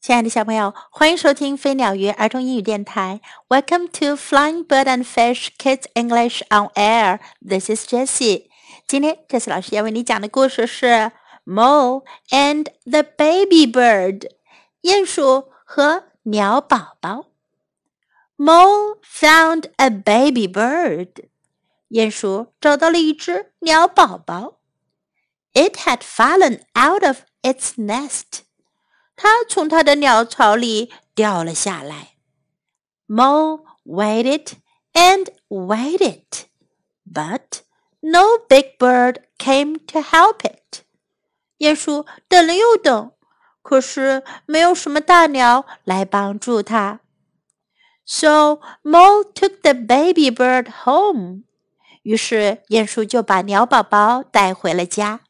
亲爱的小朋友，欢迎收听飞鸟鱼儿童英语电台。Welcome to Flying Bird and Fish Kids English on Air. This is Jessie. 今天，Jessie 老师要为你讲的故事是《Mole and the Baby Bird》鼹鼠和鸟宝宝。Mole found a baby bird. 鼹鼠找到了一只鸟宝宝。It had fallen out of its nest. 它从它的鸟巢里掉了下来。Mo waited and waited, but no big bird came to help it. 鼹鼠等了又等，可是没有什么大鸟来帮助它。So Mo took the baby bird home. 于是鼹鼠就把鸟宝宝带回了家。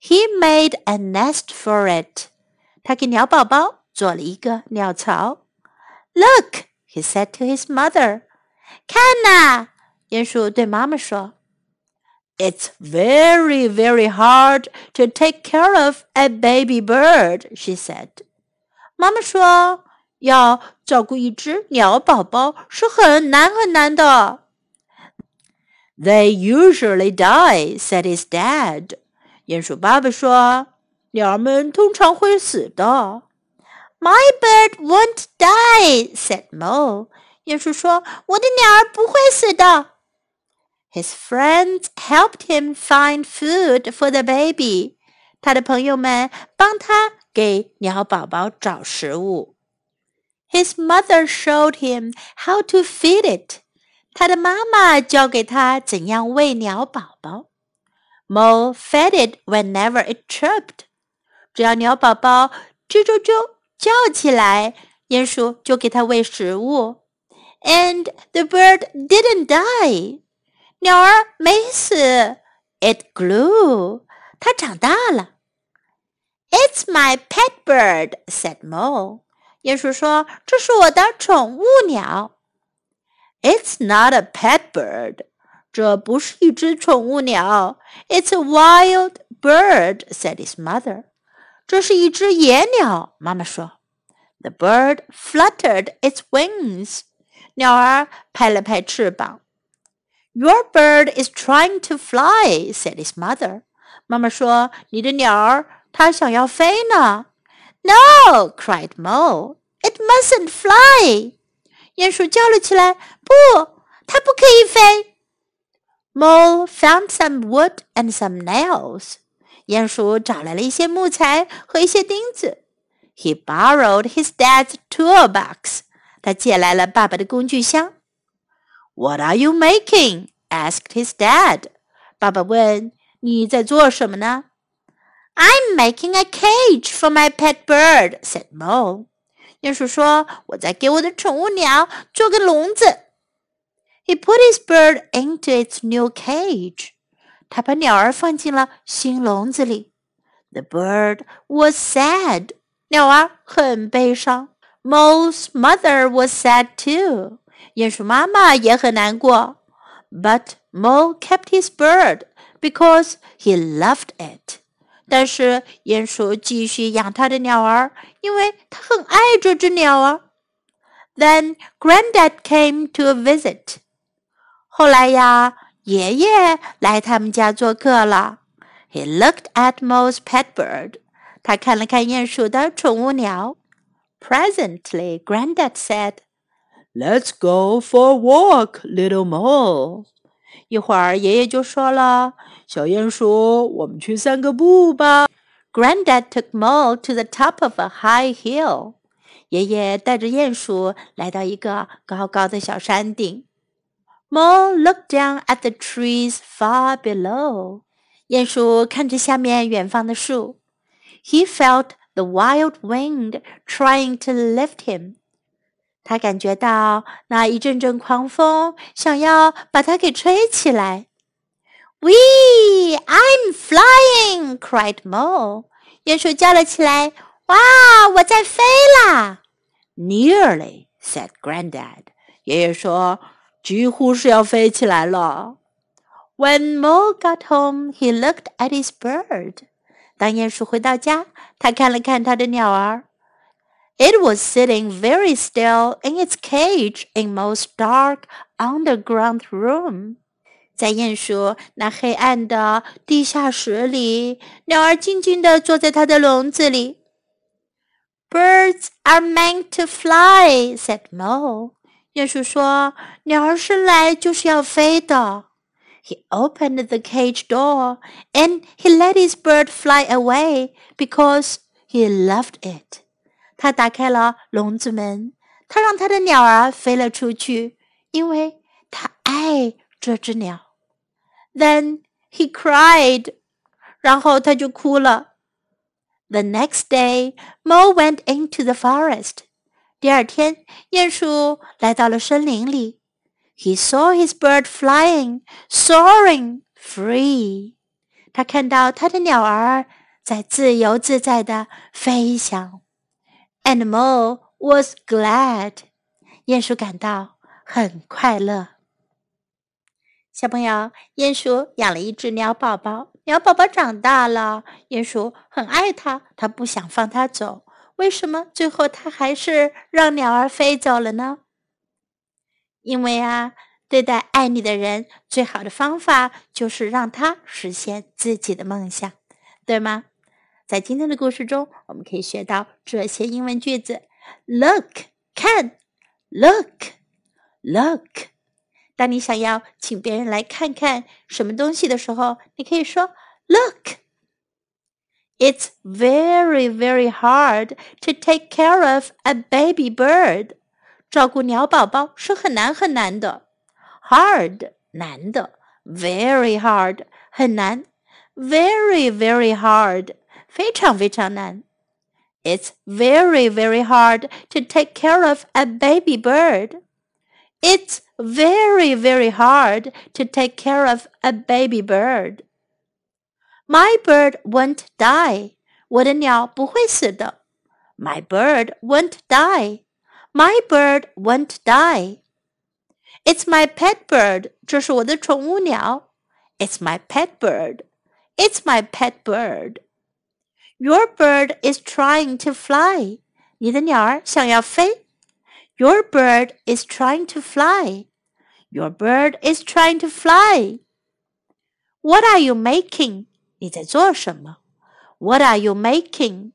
He made a nest for it. 他给鸟宝宝做了一个鸟巢。Look, he said to his mother. 看呐，鼹鼠对妈妈说。It's very, very hard to take care of a baby bird, she said. 妈妈说，要照顾一只鸟宝宝是很难很难的。They usually die, said his dad. 鼹鼠爸爸说。鸟儿们通常会死的。My bird won't die," said Mole. 鼹鼠说：“我的鸟儿不会死的。” His friends helped him find food for the baby. 他的朋友们帮他给鸟宝宝找食物。His mother showed him how to feed it. 他的妈妈教给他怎样喂鸟宝宝。Mole fed it whenever it chirped. 只要鸟宝宝啾啾啾叫起来，鼹鼠就给它喂食物。And the bird didn't die，鸟儿没死。It grew，它长大了。It's my pet bird，said Mo。鼹鼠说：“这是我的宠物鸟。” It's not a pet bird，这不是一只宠物鸟。It's a wild bird，said his mother。 这是一只野鸟，妈妈说。The bird fluttered its wings。鸟儿拍了拍翅膀。Your bird is trying to fly," said his mother. 妈妈说：“你的鸟儿它想要飞呢。” No! cried Mo. It mustn't fly. 鼹鼠叫了起来：“不，它不可以飞。” Mo found some wood and some nails. 鼹鼠找来了一些木材和一些钉子。He borrowed his dad's toolbox. 他借来了爸爸的工具箱。What are you making? asked his dad. 爸爸问：“你在做什么呢？”I'm making a cage for my pet bird," said Mo. 鼹鼠说：“我在给我的宠物鸟做个笼子。” He put his bird into its new cage. 他把鸟儿放进了新笼子里。The bird was sad. 鸟儿很悲伤。Mole's mother was sad too. 鼹鼠妈妈也很难过。But Mole kept his bird because he loved it. 但是鼹鼠继续养他的鸟儿，因为他很爱这只鸟儿。Then Granddad came to a visit. 后来呀。 爷爷来他们家做客了。He looked at Mo's pet bird. 他看了看鼹鼠的宠物鸟。Presently, Grandad said, "Let's go for a walk, little Mole." 一会儿，爷爷就说了：“小鼹鼠，我们去散个步吧。” Granddad took Mole to the top of a high hill. 爷爷带着鼹鼠来到一个高高的小山顶。Mole looked down at the trees far below. 鼹鼠看着下面远方的树。He felt the wild wind trying to lift him. 他感觉到那一阵阵狂风想要把他给吹起来。We, I'm flying! cried Mole. 鼹鼠叫了起来：“哇，我在飞啦！” Nearly, said Grandad. 爷爷说几乎是要飞起来了。When Mole got home, he looked at his bird. 当鼹鼠回到家，他看了看他的鸟儿。It was sitting very still in its cage in Mole's dark underground room. 在鼹鼠那黑暗的地下室里，鸟儿静静地坐在它的笼子里。Birds are meant to fly," said Mole. 鼹鼠说：“鸟儿生来就是要飞的。” He opened the cage door and he let his bird fly away because he loved it. 他打开了笼子门，他让他的鸟儿飞了出去，因为他爱这只鸟。Then he cried. 然后他就哭了。The next day, Mole went into the forest. 第二天，鼹鼠来到了森林里。He saw his bird flying, soaring, free. 他看到他的鸟儿在自由自在的飞翔。And Mo was glad. 鼹鼠感到很快乐。小朋友，鼹鼠养了一只鸟宝宝，鸟宝宝长大了，鼹鼠很爱它，它不想放它走。为什么最后它还是让鸟儿飞走了呢？因为啊，对待爱你的人，最好的方法就是让他实现自己的梦想，对吗？在今天的故事中，我们可以学到这些英文句子：Look，看；Look，Look。当你想要请别人来看看什么东西的时候，你可以说 "Look." It's very, very hard to take care of a baby bird. 照顾鸟宝宝是很难很难的。Hard 难的，very hard 很难，very, very hard 非常非常难。It's very, very hard to take care of a baby bird. It's very, very hard to take care of a baby bird. My bird won't die. 我的鸟不会死的。My bird won't die. My bird won't die. It's my pet bird. 这是我的宠物鸟。It's my pet bird. It's my pet bird. Your bird is trying to fly. 你的鸟儿想要飞。Your bird is trying to fly. Your bird is trying to fly. What are you making? 你在做什么？What are you making?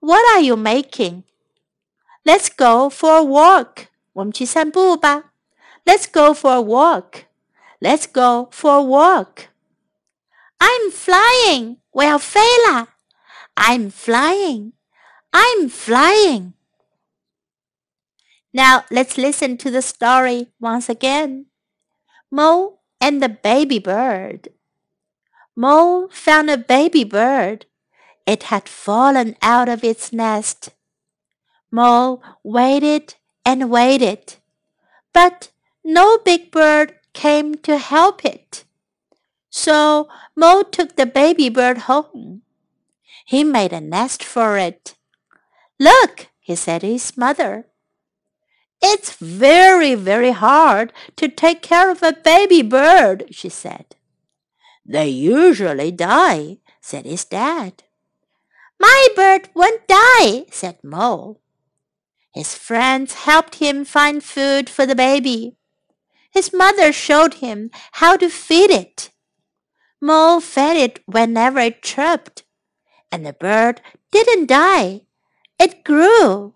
What are you making? Let's go for a walk. 我们去散步吧。Let's go for a walk. Let's go for a walk. I'm flying. 我要飞啦。I'm flying. I'm flying. Now let's listen to the story once again. Mole and the baby bird. Mole found a baby bird. It had fallen out of its nest. Mole waited and waited, but no big bird came to help it. So Mole took the baby bird home. He made a nest for it. Look, he said to his mother. It's very, very hard to take care of a baby bird, she said. They usually die, said his dad. My bird won't die, said Mole. His friends helped him find food for the baby. His mother showed him how to feed it. Mole fed it whenever it chirped, and the bird didn't die. It grew.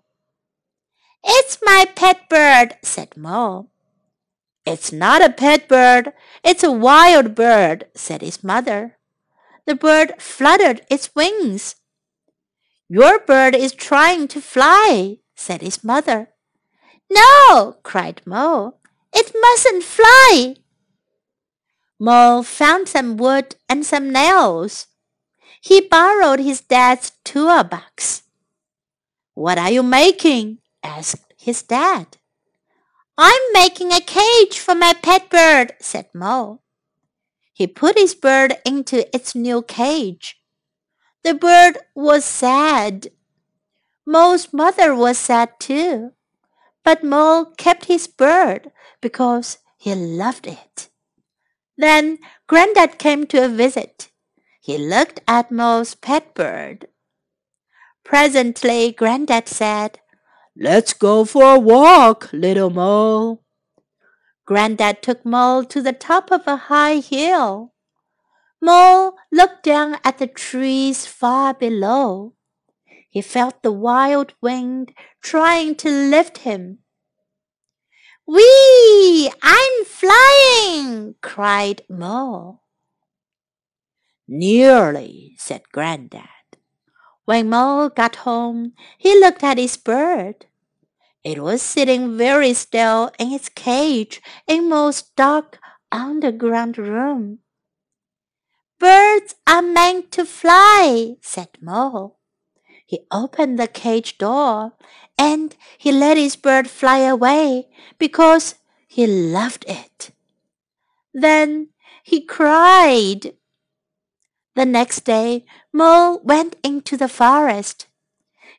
It's my pet bird, said Mole. It's not a pet bird, it's a wild bird, said his mother. The bird fluttered its wings. Your bird is trying to fly, said his mother. No, cried Mole. It mustn't fly. Mole found some wood and some nails. He borrowed his dad's toolbox. What are you making? asked his dad. I'm making a cage for my pet bird, said Mole. He put his bird into its new cage. The bird was sad. Mole's mother was sad too. But Mole kept his bird because he loved it. Then Granddad came to a visit. He looked at Mole's pet bird. Presently, Granddad said, Let's go for a walk, little Mole. Granddad took Mole to the top of a high hill. Mole looked down at the trees far below. He felt the wild wind trying to lift him. Whee! I'm flying! cried Mole. Nearly, said Granddad. When Mole got home, he looked at his bird. It was sitting very still in its cage in Mole's dark underground room. Birds are meant to fly, said Mole. He opened the cage door and he let his bird fly away because he loved it. Then he cried. The next day, Mole went into the forest.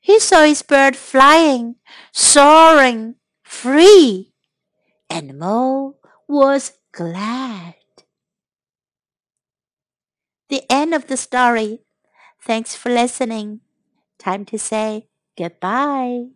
He saw his bird flying, soaring, free, and Mole was glad. The end of the story. Thanks for listening. Time to say goodbye.